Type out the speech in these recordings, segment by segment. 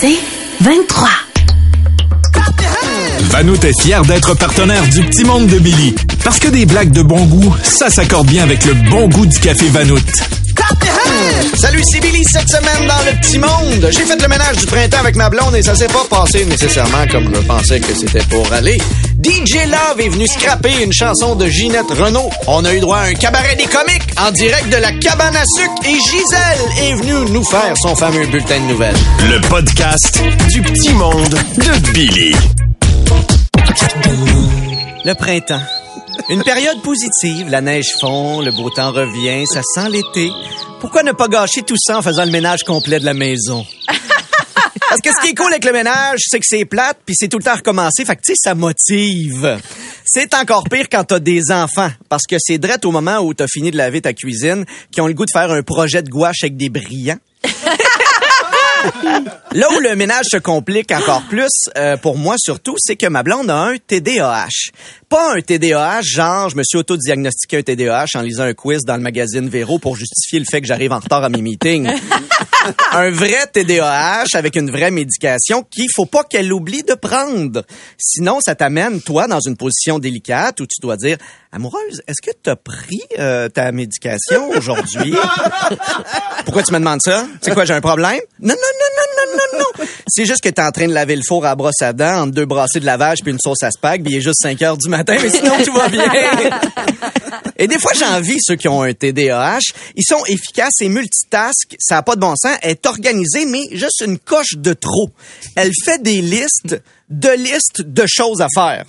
C'est 23. Vanout est fier d'être partenaire du Petit Monde de Billy. Parce que des blagues de bon goût, ça s'accorde bien avec le bon goût du café Vanout. Salut, c'est Billy cette semaine dans le petit monde. J'ai fait le ménage du printemps avec ma blonde et ça s'est pas passé nécessairement comme je pensais que c'était pour aller. DJ Love est venu scraper une chanson de Ginette Renault. On a eu droit à un cabaret des comiques en direct de la cabane à sucre et Gisèle est venue nous faire son fameux bulletin de nouvelles. Le podcast du Petit Monde de Billy. Le printemps. Une période positive, la neige fond, le beau temps revient, ça sent l'été. Pourquoi ne pas gâcher tout ça en faisant le ménage complet de la maison? Parce que ce qui est cool avec le ménage, c'est que c'est plate, puis c'est tout le temps recommencé. Fait que, tu sais, ça motive. C'est encore pire quand t'as des enfants, parce que c'est direct au moment où t'as fini de laver ta cuisine, qui ont le goût de faire un projet de gouache avec des brillants. Là où le ménage se complique encore plus, euh, pour moi surtout, c'est que ma blonde a un TDAH. Pas un TDAH, genre je me suis auto-diagnostiqué un TDAH en lisant un quiz dans le magazine Véro pour justifier le fait que j'arrive en retard à mes meetings. un vrai TDAH avec une vraie médication qu'il faut pas qu'elle oublie de prendre. Sinon, ça t'amène, toi, dans une position délicate où tu dois dire, amoureuse, est-ce que tu as pris euh, ta médication aujourd'hui? Pourquoi tu me demandes ça? C'est quoi, j'ai un problème? Non, non, non, non, non, non, non. C'est juste que t'es en train de laver le four à brosse à dents entre deux brassées de lavage puis une sauce à spag, puis il est juste 5 heures du matin, mais sinon tout va bien. Et des fois, j'envie ceux qui ont un TDAH. Ils sont efficaces et multitask. Ça n'a pas de bon sens. Elle est organisée, mais juste une coche de trop. Elle fait des listes de listes de choses à faire.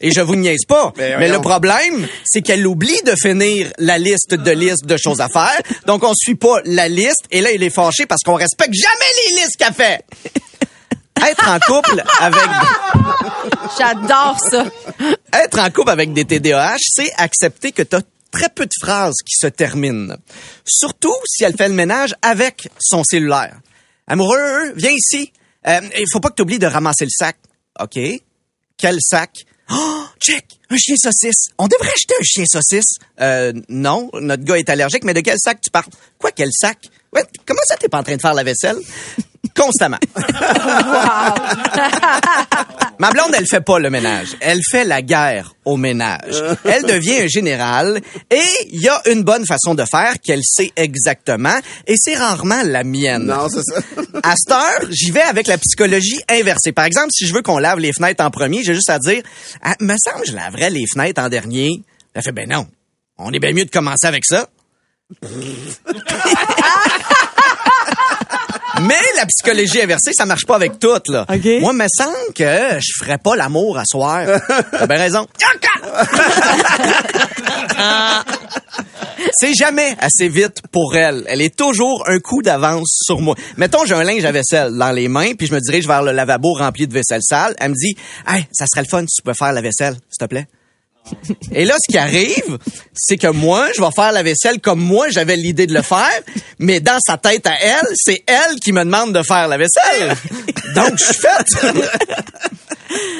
Et je vous niaise pas. Ben, Mais, le problème, c'est qu'elle oublie de finir la liste de listes de choses à faire. Donc, on suit pas la liste. Et là, il est fâché parce qu'on respecte jamais les listes qu'elle fait. Être en couple avec J'adore ça. être en couple avec des TDAH, c'est accepter que tu as très peu de phrases qui se terminent. Surtout si elle fait le ménage avec son cellulaire. Amoureux, viens ici. Euh, Il faut pas que tu oublies de ramasser le sac. OK? Quel sac? Oh, check! Un chien saucisse. On devrait acheter un chien saucisse. Euh, non, notre gars est allergique, mais de quel sac tu parles? Quoi, quel sac? Ouais, comment ça, t'es pas en train de faire la vaisselle? Constamment. Ma blonde, elle fait pas le ménage. Elle fait la guerre au ménage. Elle devient un général et il y a une bonne façon de faire qu'elle sait exactement et c'est rarement la mienne. Non, c'est ça. À cette heure, j'y vais avec la psychologie inversée. Par exemple, si je veux qu'on lave les fenêtres en premier, j'ai juste à dire, ah, me semble que je laverais les fenêtres en dernier. Elle fait, ben non. On est bien mieux de commencer avec ça. Mais la psychologie inversée, ça marche pas avec toutes, là. OK. Moi, me semble que je ferais pas l'amour à soir. T'as bien raison. C'est jamais assez vite pour elle. Elle est toujours un coup d'avance sur moi. Mettons, j'ai un linge à vaisselle dans les mains, puis je me dirige vers le lavabo rempli de vaisselle sale. Elle me dit, hey, ça serait le fun si tu peux faire la vaisselle, s'il te plaît. Et là, ce qui arrive, c'est que moi, je vais faire la vaisselle comme moi, j'avais l'idée de le faire, mais dans sa tête à elle, c'est elle qui me demande de faire la vaisselle. Donc, je suis faite.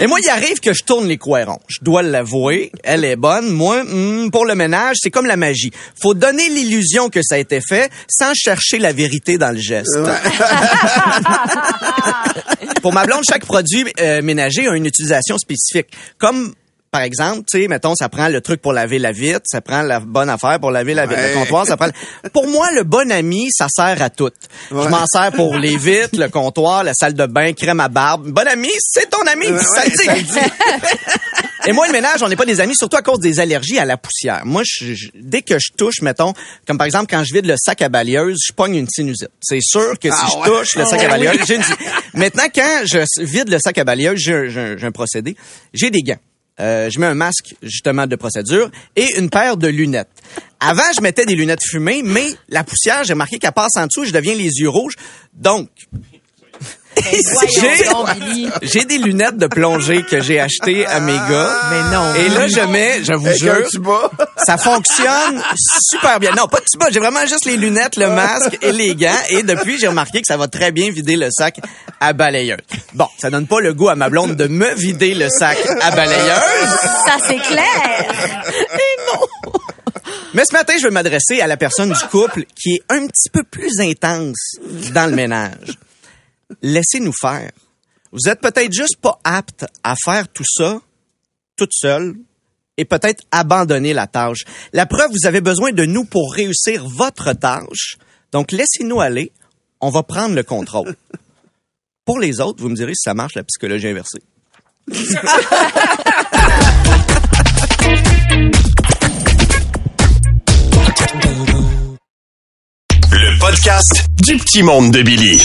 Et moi, il arrive que je tourne les coirons. Je dois l'avouer, elle est bonne. Moi, hmm, pour le ménage, c'est comme la magie. Faut donner l'illusion que ça a été fait sans chercher la vérité dans le geste. pour ma blonde, chaque produit euh, ménager a une utilisation spécifique. Comme par exemple, tu sais, mettons, ça prend le truc pour laver la vitre, ça prend la bonne affaire pour laver la vitre, Ouais. le comptoir, ça prend. Pour moi, le bon ami, ça sert à tout. Je m'en sers pour les vitres, le comptoir, la salle de bain, crème à barbe. Bon ami, c'est ton ami, Ouais, ça dit. Et moi, le ménage, on n'est pas des amis, surtout à cause des allergies à la poussière. Moi, je- je- dès que je touche, mettons, comme par exemple, quand je vide le sac à balayeuse, je pogne une sinusite. C'est sûr que si Ah je touche le sac à balayeuse, j'ai une. Maintenant, quand je vide le sac à balayeuse, j'ai un, un procédé. J'ai des gants. Euh, je mets un masque, justement, de procédure et une paire de lunettes. Avant, je mettais des lunettes fumées, mais la poussière, j'ai remarqué qu'elle passe en dessous, je deviens les yeux rouges. Donc, j'ai Billy. j'ai des lunettes de plongée que j'ai achetées à mes gars. Mais non. Et là, je mets, je vous Avec un jure, tuba. ça fonctionne super bien. Non, pas de tuba, j'ai vraiment juste les lunettes, le masque et les gants. Et depuis, j'ai remarqué que ça va très bien vider le sac à balayeuse. Bon, ça donne pas le goût à ma blonde de me vider le sac à balayeuse. Ça, c'est clair. Mais ce matin, je veux m'adresser à la personne du couple qui est un petit peu plus intense dans le ménage. Laissez-nous faire. Vous êtes peut-être juste pas apte à faire tout ça toute seule et peut-être abandonner la tâche. La preuve, vous avez besoin de nous pour réussir votre tâche. Donc, laissez-nous aller. On va prendre le contrôle. Pour les autres, vous me direz si ça marche la psychologie inversée. Le podcast du petit monde de Billy.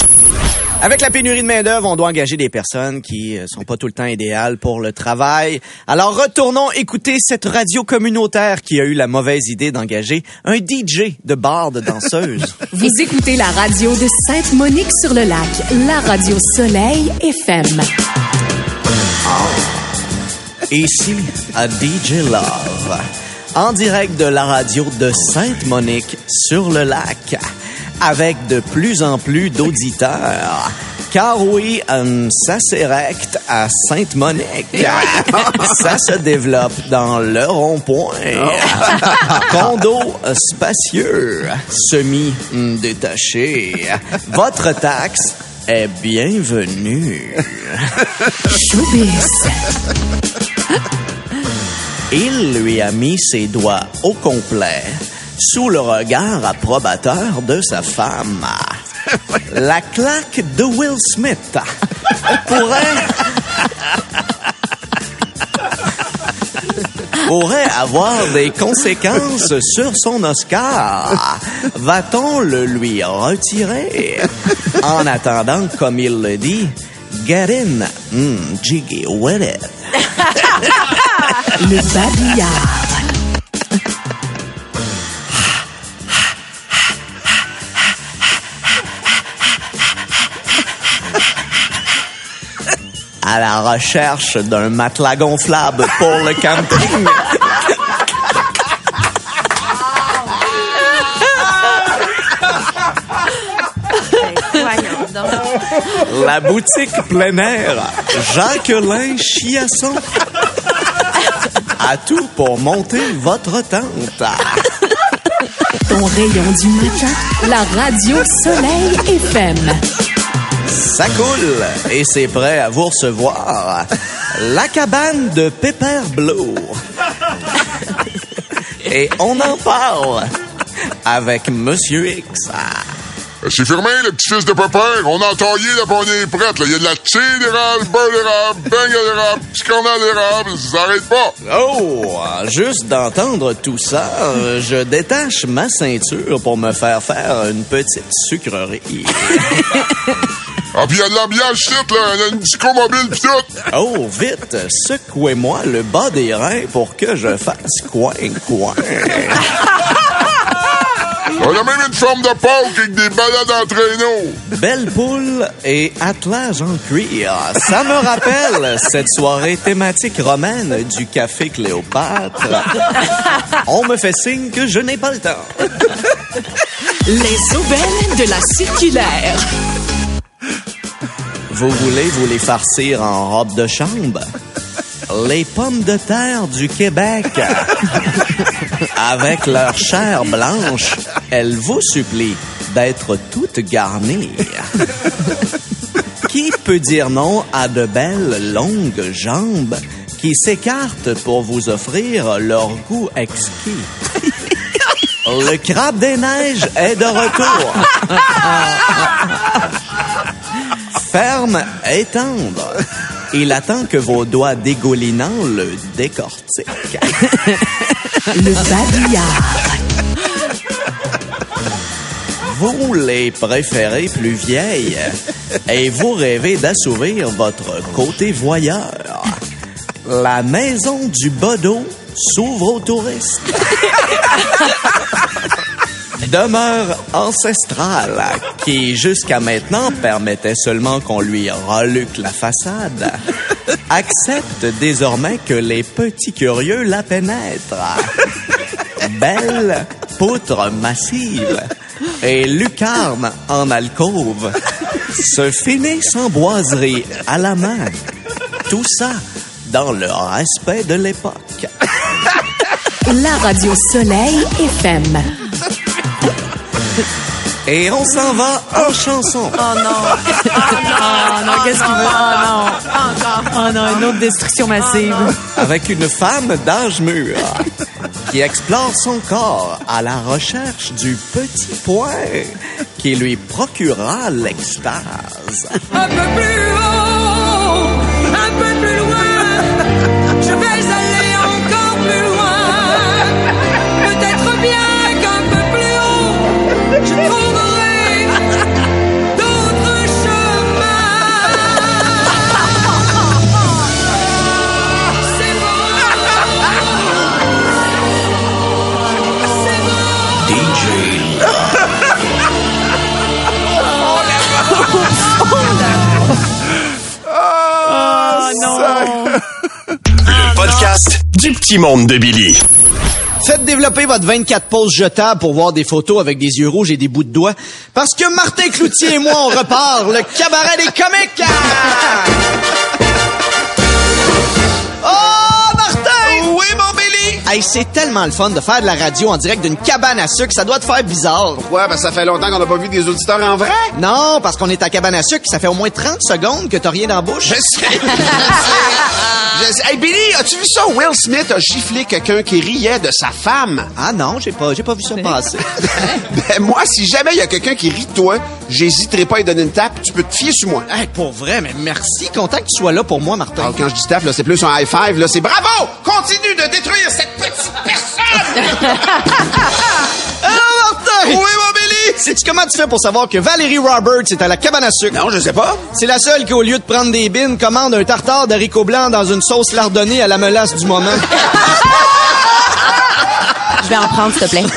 Avec la pénurie de main-d'œuvre, on doit engager des personnes qui euh, sont pas tout le temps idéales pour le travail. Alors retournons écouter cette radio communautaire qui a eu la mauvaise idée d'engager un DJ de bar de danseuse. Vous écoutez la radio de Sainte-Monique-sur-le-Lac, la radio Soleil FM. Ici à DJ Love, en direct de la radio de Sainte-Monique sur le lac, avec de plus en plus d'auditeurs. Car oui, hum, ça s'érecte à Sainte-Monique. ça se développe dans le rond-point. Condo spacieux, semi-détaché. Votre taxe est bienvenue. Il lui a mis ses doigts au complet sous le regard approbateur de sa femme. La claque de Will Smith pourrait pourrait avoir des conséquences sur son Oscar. Va-t-on le lui retirer? En attendant, comme il le dit, get in, mm, jiggy with it. Le babillard. À la recherche d'un matelas gonflable pour le camping. La boutique plein air, Jacqueline Chiasson. A tout pour monter votre tente. Ton rayon du matin, la radio Soleil FM. Ça coule et c'est prêt à vous recevoir. La cabane de Pepper Blue. Et on en parle avec Monsieur X. C'est fermé, le petit-fils de papa. On a entaillé, là, on est prête. Il y a de la tire d'érable, beurre d'érable, beignet d'érable, petit cornet d'érable. Ça s'arrête pas. Oh, juste d'entendre tout ça, euh, je détache ma ceinture pour me faire faire une petite sucrerie. Ah, puis il y a de l'ambiance ici, là. Il y a une psychomobile pis tout. Oh, vite, secouez-moi le bas des reins pour que je fasse coin-coin. On a même une forme de Pâques avec des balades en traîneau. Belle poule et attelage en cuir. Ça me rappelle cette soirée thématique romaine du café Cléopâtre. On me fait signe que je n'ai pas le temps. Les aubaines de la circulaire. Vous voulez vous les farcir en robe de chambre? Les pommes de terre du Québec. Avec leur chair blanche, elles vous supplient d'être toutes garnies. Qui peut dire non à de belles longues jambes qui s'écartent pour vous offrir leur goût exquis? Le crabe des neiges est de retour. Ferme et tendre. Il attend que vos doigts dégoulinants le décortiquent. Le babillard. Vous les préférez plus vieilles et vous rêvez d'assouvir votre côté voyeur. La maison du Bodo s'ouvre aux touristes. Demeure ancestrale qui, jusqu'à maintenant, permettait seulement qu'on lui reluque la façade, accepte désormais que les petits curieux la pénètrent. Belle poutre massive et lucarne en alcôve se finissent en boiserie à la main. Tout ça dans le respect de l'époque. La radio Soleil FM. Et on s'en va en chanson. Oh non. Oh non, qu'est-ce qu'il veut? Oh non. Oh non, une autre destruction massive. Avec une femme d'âge mûr qui explore son corps à la recherche du petit point qui lui procurera l'extase. Un peu plus du petit monde de Billy. Faites développer votre 24 pouces jetable pour voir des photos avec des yeux rouges et des bouts de doigts. Parce que Martin Cloutier et moi, on repart le cabaret des comiques! Oh, Martin! Oui, mon Billy! Hey, c'est tellement le fun de faire de la radio en direct d'une cabane à sucre. Ça doit te faire bizarre. Ouais, ben ça fait longtemps qu'on n'a pas vu des auditeurs en vrai. Non, parce qu'on est à cabane à sucre, ça fait au moins 30 secondes que t'as rien dans la bouche. Je sais. Je sais. Je. Hey, Billy, as-tu vu ça? Will Smith a giflé quelqu'un qui riait de sa femme. Ah non, j'ai pas, j'ai pas vu ça passer. Ben, moi, si jamais il y a quelqu'un qui rit de toi, j'hésiterai pas à lui donner une tape. Tu peux te fier sur moi. hey, pour vrai, mais merci. Content que tu sois là pour moi, Martin. Alors, quand je dis tape, là, c'est plus un high five, là, c'est bravo! Continue de détruire cette petite personne! Ah, Martin! oui, mon Billy! Sais-tu comment tu fais pour savoir que Valérie Roberts est à la cabane à sucre? Non, je sais pas. C'est la seule qui, au lieu de prendre des bines, commande un tartare d'haricots blancs dans une sauce lardonnée à la melasse du moment. Je vais en prendre, s'il te plaît.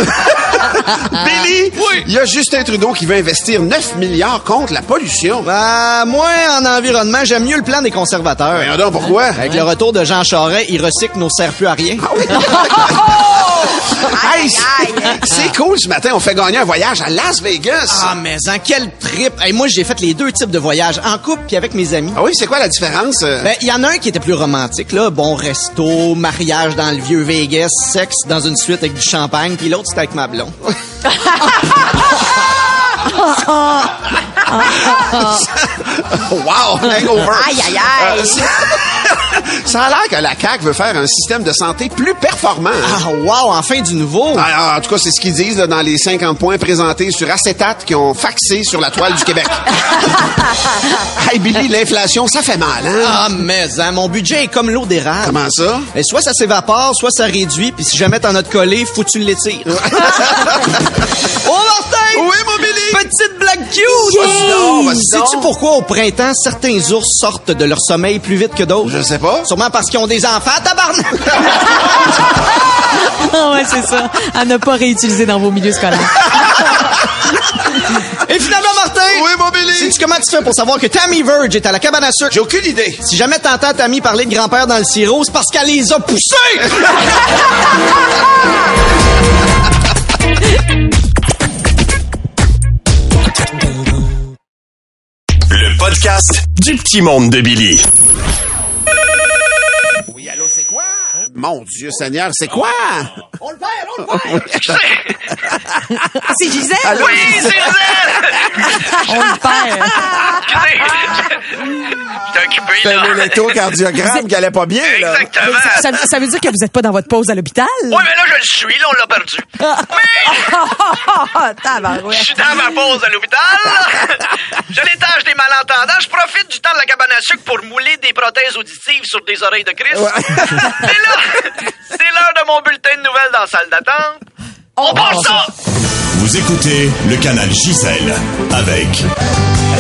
Billy! Oui! Il y a Justin Trudeau qui veut investir 9 milliards contre la pollution. bah, moi, en environnement, j'aime mieux le plan des conservateurs. Ben, donc, pourquoi? Avec le retour de Jean Charest, il recycle nos sert plus à rien. Hey, c'est- c'est cool ce matin, on fait gagner un voyage à Las Vegas. Ah, mais en quel trip! Hey, moi, j'ai fait les deux types de voyages, en couple puis avec mes amis. Ah oui, c'est quoi la différence? euh? Ben, il y en a un qui était plus romantique, là. Bon resto, mariage dans le vieux Vegas, sexe dans une suite avec du champagne, puis l'autre, c'était avec ma blonde. wow, hangover. Aïe, aïe, aïe. Euh, ça- a l'air que la CAQ veut faire un système de santé plus performant. hein. Ah, wow, enfin du nouveau! Ah, en tout cas, c'est ce qu'ils disent là, dans les 50 points présentés sur acétate qui ont faxé sur la toile du Québec. hey Billy, l'inflation, ça fait mal, hein? Ah, mais, hein, mon budget est comme l'eau d'érable. Comment ça? Et soit ça s'évapore, soit ça réduit, puis si jamais t'en as de collé, faut que tu l'étires. oh, Martin! Oui, mon Billy! Petite blague cute! Sais-tu pourquoi au printemps, certains ours sortent de leur sommeil plus vite que d'autres? Je sais pas. Sûrement parce qu'ils ont des enfants, tabarnak! Ah ouais, c'est ça. À ne pas réutiliser dans vos milieux scolaires. Et finalement, Martin! Oui, mon Billy! Sais-tu comment tu fais pour savoir que Tammy Verge est à la cabane à sucre? J'ai aucune idée. Si jamais t'entends Tammy parler de grand-père dans le sirop, c'est parce qu'elle les a poussés! podcast du petit monde de Billy. Oui, allô, c'est quoi? Mon Dieu Seigneur, c'est quoi? On le perd, on le perd! C'est Gisèle? Oui, c'est On le perd. J'étais occupé, C'est là. un électrocardiogramme qui allait pas bien, là. Exactement. Ça, ça veut dire que vous n'êtes pas dans votre pause à l'hôpital? Oui, mais là, je le suis, là, on l'a perdu. Mais je Tabarouette. suis dans ma pause à l'hôpital. Je malentendants. Je profite du temps de la cabane à sucre pour mouler des prothèses auditives sur des oreilles de Christ. Et là, c'est l'heure de mon bulletin de nouvelles dans la salle d'attente. On passe ça! Vous écoutez le canal Gisèle avec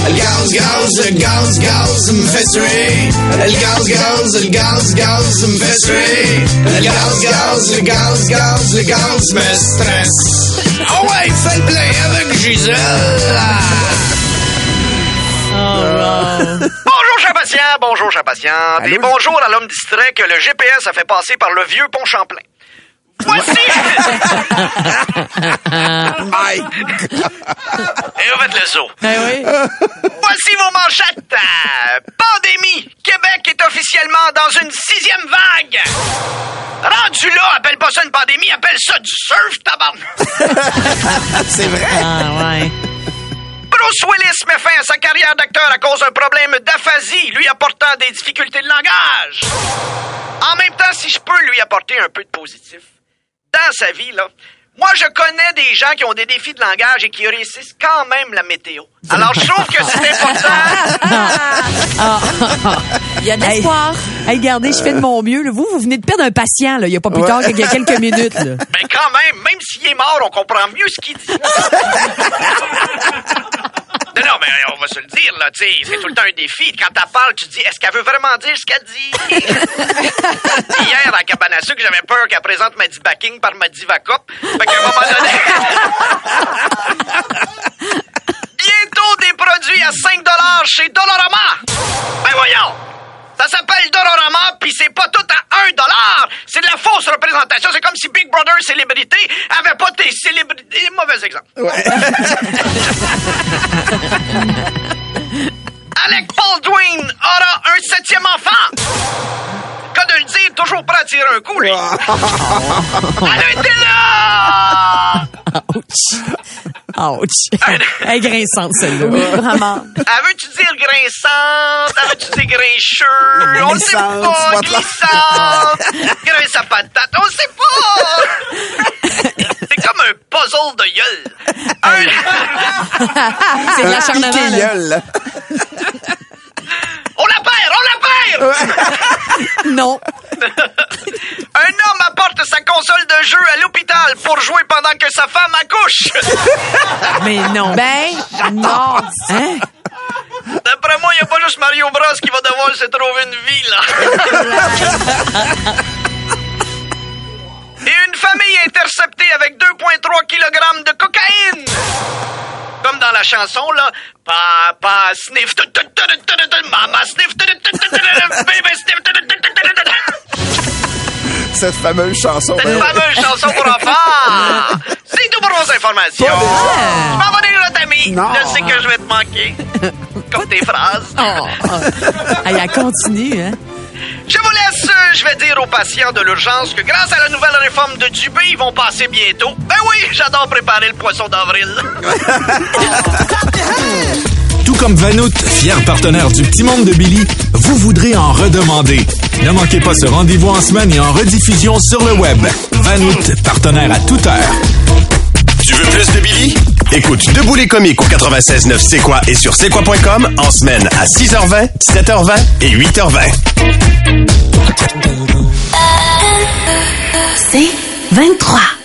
Le gaz, gaz, le gaz, gaz me fait suer. Le gaz, gaz, le gaz, gaz me fait suer. Le gaz, gaz, le gaz, gaz, le gaz me stresse. Oh ouais, fais le plein avec Gisèle. Bonjour, chers patients, bonjour, chers patients. Et bonjour à l'homme distrait que le GPS a fait passer par le vieux pont Champlain. Voici! Mike. Et vous faites le saut. Ben oui. Voici vos manchettes. Pandémie. Québec est officiellement dans une sixième vague. Rendu là, appelle pas ça une pandémie, appelle ça du surf, tabarnak. C'est vrai. Ah ouais. Bruce Willis met fin à sa carrière d'acteur à cause d'un problème d'aphasie, lui apportant des difficultés de langage. En même temps, si je peux lui apporter un peu de positif, dans sa vie, là, moi, je connais des gens qui ont des défis de langage et qui réussissent quand même la météo. Alors, je trouve que c'est important. Il y a de l'espoir. Hey, regardez, je fais de mon mieux. là. Vous, vous venez de perdre un patient, là, il n'y a pas plus tard qu'il y a quelques minutes. là. Mais quand même, même s'il est mort, on comprend mieux ce qu'il dit. Non, non, mais on va se le dire, là, tu sais, c'est tout le temps un défi. Quand t'as parle, tu te dis, est-ce qu'elle veut vraiment dire ce qu'elle dit? Hier, à sucre, j'avais peur qu'elle présente ma backing par ma divacop. Fait qu'à un moment donné... coup, lui. Elle a été là! Ouch. Elle est grinçante, celle-là. Vraiment. Elle veut-tu dire grinçante? Elle veut-tu dire grincheux? On le sait pas. Glissante. Grince à patate. On le sait pas. C'est comme un puzzle de gueule. Un... C'est de l'acharnement. On la perd! On la perd! Non. Un homme apporte sa console de jeu à l'hôpital pour jouer pendant que sa femme accouche. Mais non. Ben, non. Hein? D'après moi, il n'y a pas juste Mario Bros qui va devoir se trouver une vie, là. Et une famille interceptée avec 2,3 kg de cocaïne. Comme dans la chanson, là. Papa sniff. Mama sniff. Baby sniff. Cette fameuse chanson. Cette ben, fameuse chanson pour enfants. C'est tout pour vos informations. Déjà. Je m'en vais ami. Non. Je sais que je vais te manquer. Comme tes phrases. Oh, oh. Elle continue, hein? Je vous laisse. euh, Je vais dire aux patients de l'urgence que grâce à la nouvelle réforme de Dubé, ils vont passer bientôt. Ben oui, j'adore préparer le poisson d'avril. Comme Vanout, fier partenaire du Petit Monde de Billy, vous voudrez en redemander. Ne manquez pas ce rendez-vous en semaine et en rediffusion sur le web. Vanout, partenaire à toute heure. Tu veux plus de Billy? Écoute Debout les comiques au 96.9 C'est quoi et sur c'est quoi.com en semaine à 6h20, 7h20 et 8h20. C'est 23.